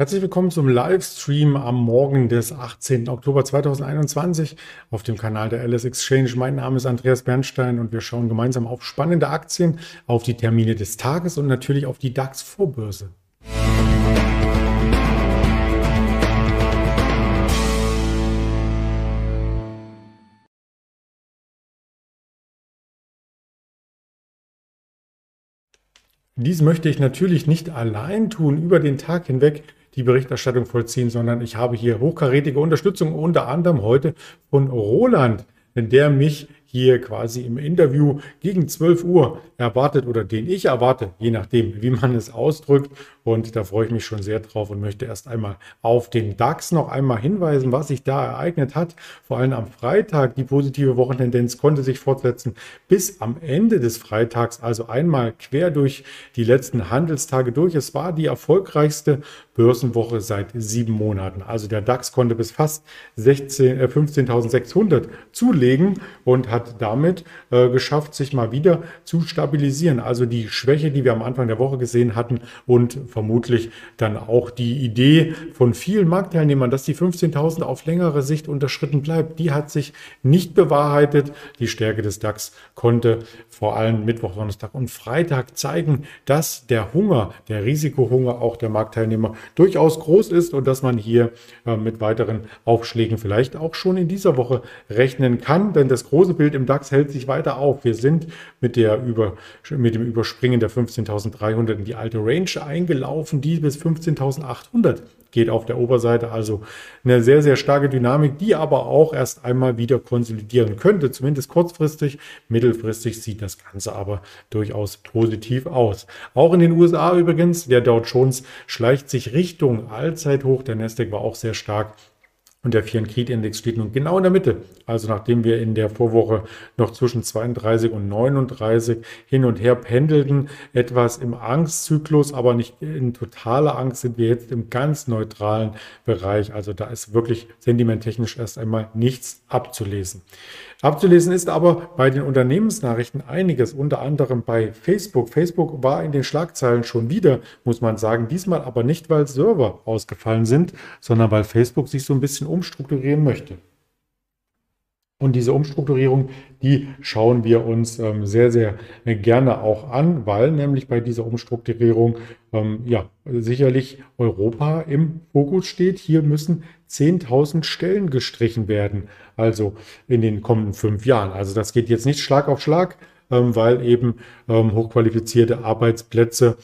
Herzlich willkommen zum Livestream am Morgen des 18. Oktober 2021 auf dem Kanal der LS Exchange. Mein Name ist Andreas Bernstein und wir schauen gemeinsam auf spannende Aktien, auf die Termine des Tages und natürlich auf die DAX-Vorbörse. Dies möchte ich natürlich nicht allein tun über den Tag hinweg die Berichterstattung vollziehen, sondern ich habe hier hochkarätige Unterstützung, unter anderem heute von Roland, der mich hier quasi im Interview gegen 12 Uhr erwartet oder den ich erwarte, je nachdem, wie man es ausdrückt. Und da freue ich mich schon sehr drauf und möchte erst einmal auf den DAX noch einmal hinweisen, was sich da ereignet hat. Vor allem am Freitag, die positive Wochentendenz konnte sich fortsetzen bis am Ende des Freitags, also einmal quer durch die letzten Handelstage durch. Es war die erfolgreichste Börsenwoche seit sieben Monaten. Also der DAX konnte bis fast 16, äh, 15.600 zulegen und hat hat damit äh, geschafft, sich mal wieder zu stabilisieren. Also die Schwäche, die wir am Anfang der Woche gesehen hatten und vermutlich dann auch die Idee von vielen Marktteilnehmern, dass die 15.000 auf längere Sicht unterschritten bleibt, die hat sich nicht bewahrheitet. Die Stärke des DAX konnte vor allem Mittwoch, Donnerstag und Freitag zeigen, dass der Hunger, der Risikohunger auch der Marktteilnehmer durchaus groß ist und dass man hier äh, mit weiteren Aufschlägen vielleicht auch schon in dieser Woche rechnen kann. Denn das große Bild im DAX hält sich weiter auf. Wir sind mit, der Über, mit dem Überspringen der 15.300 in die alte Range eingelaufen, die bis 15.800 geht auf der Oberseite. Also eine sehr, sehr starke Dynamik, die aber auch erst einmal wieder konsolidieren könnte, zumindest kurzfristig. Mittelfristig sieht das Ganze aber durchaus positiv aus. Auch in den USA übrigens, der Dow Jones schleicht sich Richtung Allzeithoch. Der Nasdaq war auch sehr stark und der Fear Creed Index steht nun genau in der Mitte. Also nachdem wir in der Vorwoche noch zwischen 32 und 39 hin und her pendelten, etwas im Angstzyklus, aber nicht in totaler Angst, sind wir jetzt im ganz neutralen Bereich. Also da ist wirklich sentimenttechnisch erst einmal nichts abzulesen. Abzulesen ist aber bei den Unternehmensnachrichten einiges, unter anderem bei Facebook. Facebook war in den Schlagzeilen schon wieder, muss man sagen, diesmal aber nicht, weil Server ausgefallen sind, sondern weil Facebook sich so ein bisschen umstrukturieren möchte. Und diese Umstrukturierung, die schauen wir uns ähm, sehr, sehr gerne auch an, weil nämlich bei dieser Umstrukturierung ähm, ja sicherlich Europa im Fokus steht. Hier müssen 10.000 Stellen gestrichen werden, also in den kommenden fünf Jahren. Also das geht jetzt nicht Schlag auf Schlag, ähm, weil eben ähm, hochqualifizierte Arbeitsplätze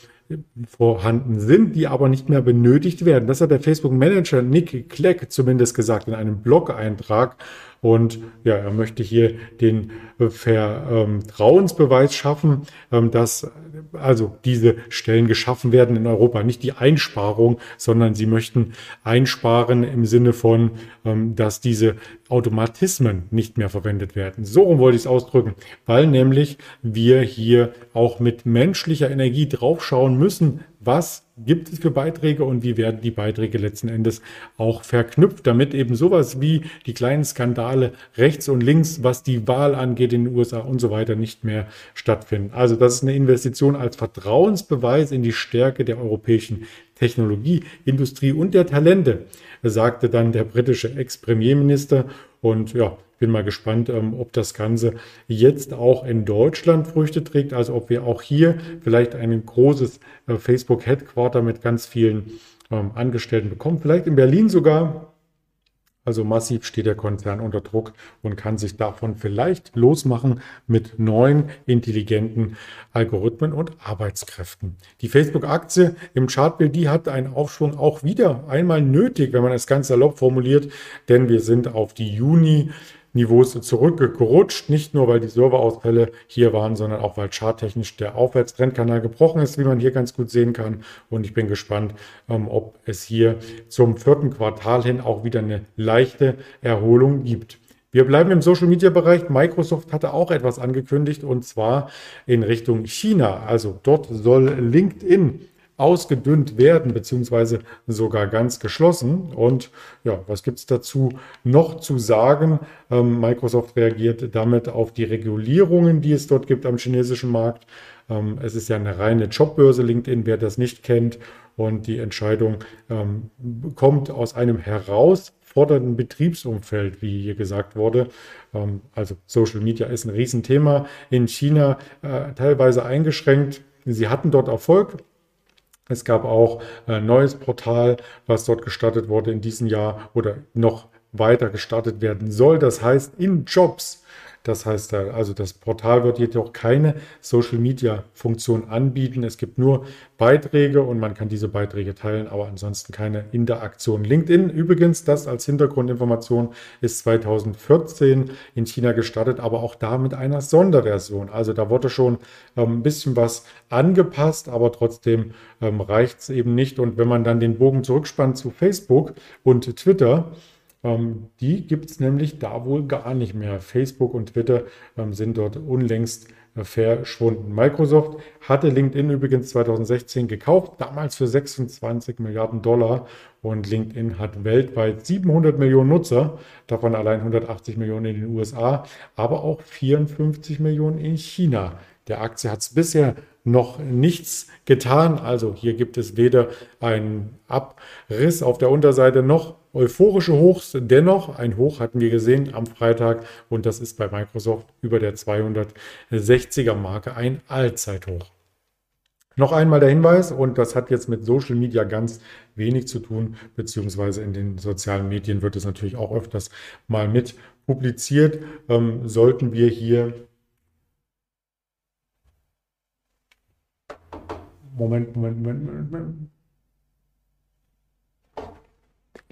vorhanden sind, die aber nicht mehr benötigt werden. Das hat der Facebook-Manager Nick Clegg zumindest gesagt in einem Blog-Eintrag. Und ja, er möchte hier den Vertrauensbeweis schaffen, ähm, dass also diese Stellen geschaffen werden in Europa. Nicht die Einsparung, sondern sie möchten einsparen im Sinne von, ähm, dass diese Automatismen nicht mehr verwendet werden. So rum wollte ich es ausdrücken, weil nämlich wir hier auch mit menschlicher Energie draufschauen müssen, was gibt es für Beiträge und wie werden die Beiträge letzten Endes auch verknüpft, damit eben sowas wie die kleinen Skandale rechts und links, was die Wahl angeht in den USA und so weiter, nicht mehr stattfinden. Also das ist eine Investition als Vertrauensbeweis in die Stärke der europäischen Technologie, Industrie und der Talente, sagte dann der britische Ex-Premierminister. Und ja, bin mal gespannt, ähm, ob das Ganze jetzt auch in Deutschland Früchte trägt, also ob wir auch hier vielleicht ein großes äh, Facebook-Headquarter mit ganz vielen ähm, Angestellten bekommen. Vielleicht in Berlin sogar. Also massiv steht der Konzern unter Druck und kann sich davon vielleicht losmachen mit neuen intelligenten Algorithmen und Arbeitskräften. Die Facebook-Aktie im Chartbild, die hat einen Aufschwung auch wieder einmal nötig, wenn man es ganz salopp formuliert, denn wir sind auf die Juni Niveaus zurückgerutscht. Nicht nur, weil die Serverausfälle hier waren, sondern auch, weil charttechnisch der Aufwärtstrendkanal gebrochen ist, wie man hier ganz gut sehen kann. Und ich bin gespannt, ähm, ob es hier zum vierten Quartal hin auch wieder eine leichte Erholung gibt. Wir bleiben im Social Media Bereich. Microsoft hatte auch etwas angekündigt und zwar in Richtung China. Also dort soll LinkedIn ausgedünnt werden, beziehungsweise sogar ganz geschlossen. Und ja, was gibt es dazu noch zu sagen? Ähm, Microsoft reagiert damit auf die Regulierungen, die es dort gibt am chinesischen Markt. Ähm, es ist ja eine reine Jobbörse LinkedIn, wer das nicht kennt. Und die Entscheidung ähm, kommt aus einem herausfordernden Betriebsumfeld, wie hier gesagt wurde. Ähm, also Social Media ist ein Riesenthema. In China äh, teilweise eingeschränkt. Sie hatten dort Erfolg, es gab auch ein neues Portal, was dort gestartet wurde in diesem Jahr oder noch weiter gestartet werden soll. Das heißt, in Jobs das heißt, also das Portal wird jedoch keine Social-Media-Funktion anbieten. Es gibt nur Beiträge und man kann diese Beiträge teilen, aber ansonsten keine Interaktion. LinkedIn übrigens, das als Hintergrundinformation ist 2014 in China gestartet, aber auch da mit einer Sonderversion. Also da wurde schon ähm, ein bisschen was angepasst, aber trotzdem ähm, reicht es eben nicht. Und wenn man dann den Bogen zurückspannt zu Facebook und Twitter, ähm, die gibt es nämlich da wohl gar nicht mehr. Facebook und Twitter ähm, sind dort unlängst äh, verschwunden. Microsoft hatte LinkedIn übrigens 2016 gekauft, damals für 26 Milliarden Dollar. Und LinkedIn hat weltweit 700 Millionen Nutzer, davon allein 180 Millionen in den USA, aber auch 54 Millionen in China. Der Aktie hat es bisher noch nichts getan. Also hier gibt es weder einen Abriss auf der Unterseite noch euphorische Hochs. Dennoch, ein Hoch hatten wir gesehen am Freitag und das ist bei Microsoft über der 260er Marke ein Allzeithoch. Noch einmal der Hinweis, und das hat jetzt mit Social Media ganz wenig zu tun, beziehungsweise in den sozialen Medien wird es natürlich auch öfters mal mit publiziert, ähm, sollten wir hier Moment, Moment, Moment, Moment.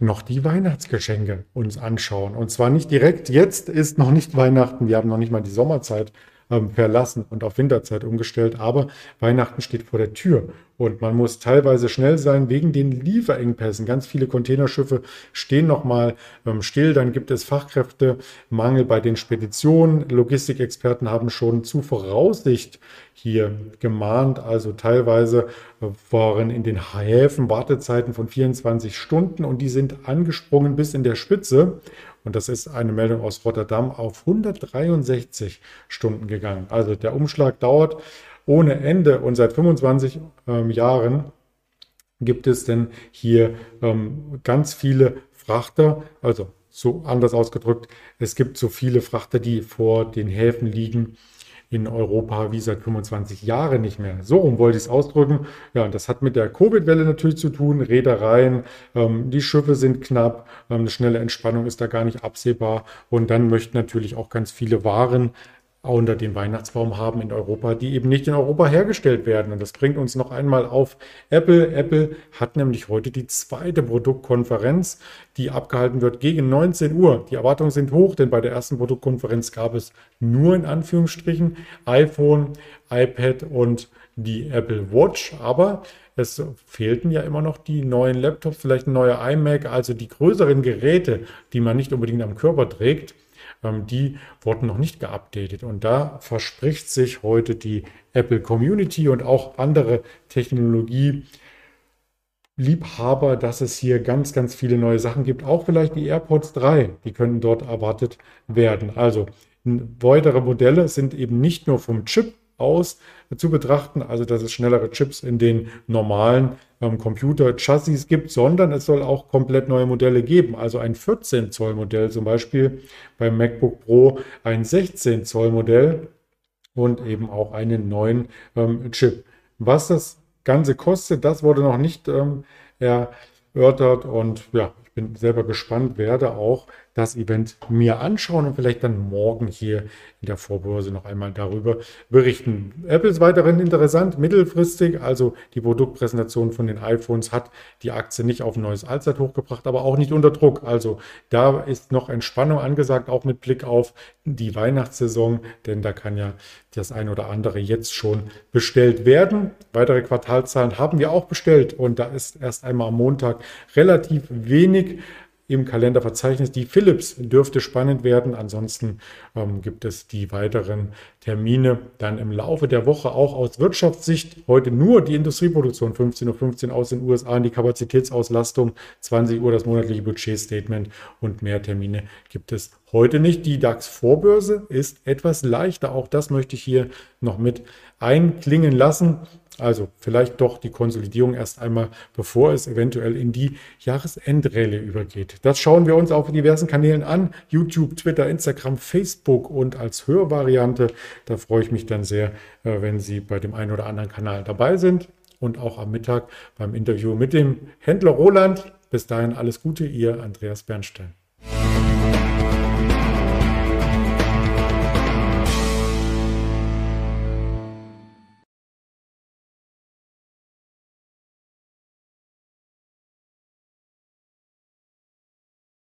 Noch die Weihnachtsgeschenke uns anschauen. Und zwar nicht direkt. Jetzt ist noch nicht Weihnachten. Wir haben noch nicht mal die Sommerzeit ähm, verlassen und auf Winterzeit umgestellt. Aber Weihnachten steht vor der Tür und man muss teilweise schnell sein wegen den Lieferengpässen. Ganz viele Containerschiffe stehen noch mal ähm, still. Dann gibt es Fachkräftemangel bei den Speditionen. Logistikexperten haben schon zu Voraussicht hier gemahnt. Also teilweise waren in den Häfen Wartezeiten von 24 Stunden und die sind angesprungen bis in der Spitze und das ist eine Meldung aus Rotterdam, auf 163 Stunden gegangen. Also der Umschlag dauert ohne Ende und seit 25 ähm, Jahren gibt es denn hier ähm, ganz viele Frachter, also so anders ausgedrückt, es gibt so viele Frachter, die vor den Häfen liegen, in Europa wie seit 25 Jahren nicht mehr. So rum wollte ich es ausdrücken. Ja, und das hat mit der Covid-Welle natürlich zu tun. Reedereien, ähm, die Schiffe sind knapp, ähm, eine schnelle Entspannung ist da gar nicht absehbar. Und dann möchten natürlich auch ganz viele Waren unter dem Weihnachtsbaum haben in Europa, die eben nicht in Europa hergestellt werden. Und das bringt uns noch einmal auf Apple. Apple hat nämlich heute die zweite Produktkonferenz, die abgehalten wird gegen 19 Uhr. Die Erwartungen sind hoch, denn bei der ersten Produktkonferenz gab es nur in Anführungsstrichen iPhone, iPad und die Apple Watch. Aber es fehlten ja immer noch die neuen Laptops, vielleicht ein neuer iMac, also die größeren Geräte, die man nicht unbedingt am Körper trägt die wurden noch nicht geupdatet. Und da verspricht sich heute die Apple Community und auch andere Technologie. Liebhaber, dass es hier ganz, ganz viele neue Sachen gibt. Auch vielleicht die AirPods 3, die können dort erwartet werden. Also weitere Modelle sind eben nicht nur vom Chip aus zu betrachten, also dass es schnellere Chips in den normalen ähm, Computer-Chassis gibt, sondern es soll auch komplett neue Modelle geben. Also ein 14 Zoll Modell zum Beispiel beim MacBook Pro, ein 16 Zoll Modell und eben auch einen neuen ähm, Chip. Was das Ganze kostet, das wurde noch nicht ähm, erörtert und ja, bin selber gespannt, werde auch das Event mir anschauen und vielleicht dann morgen hier in der Vorbörse noch einmal darüber berichten. Apple ist weiterhin interessant, mittelfristig, also die Produktpräsentation von den iPhones hat die Aktie nicht auf ein neues Allzeithoch gebracht, aber auch nicht unter Druck. Also da ist noch Entspannung angesagt, auch mit Blick auf die Weihnachtssaison, denn da kann ja das ein oder andere jetzt schon bestellt werden. Weitere Quartalzahlen haben wir auch bestellt und da ist erst einmal am Montag relativ wenig im Kalenderverzeichnis. Die Philips dürfte spannend werden. Ansonsten ähm, gibt es die weiteren Termine dann im Laufe der Woche auch aus Wirtschaftssicht. Heute nur die Industrieproduktion 15.15 Uhr aus den USA, die Kapazitätsauslastung 20 Uhr das monatliche Budgetstatement und mehr Termine gibt es heute nicht. Die DAX-Vorbörse ist etwas leichter. Auch das möchte ich hier noch mit einklingen lassen. Also vielleicht doch die Konsolidierung erst einmal, bevor es eventuell in die Jahresendrallye übergeht. Das schauen wir uns auf diversen Kanälen an. YouTube, Twitter, Instagram, Facebook und als Hörvariante. Da freue ich mich dann sehr, äh, wenn Sie bei dem einen oder anderen Kanal dabei sind. Und auch am Mittag beim Interview mit dem Händler Roland. Bis dahin alles Gute, Ihr Andreas Bernstein.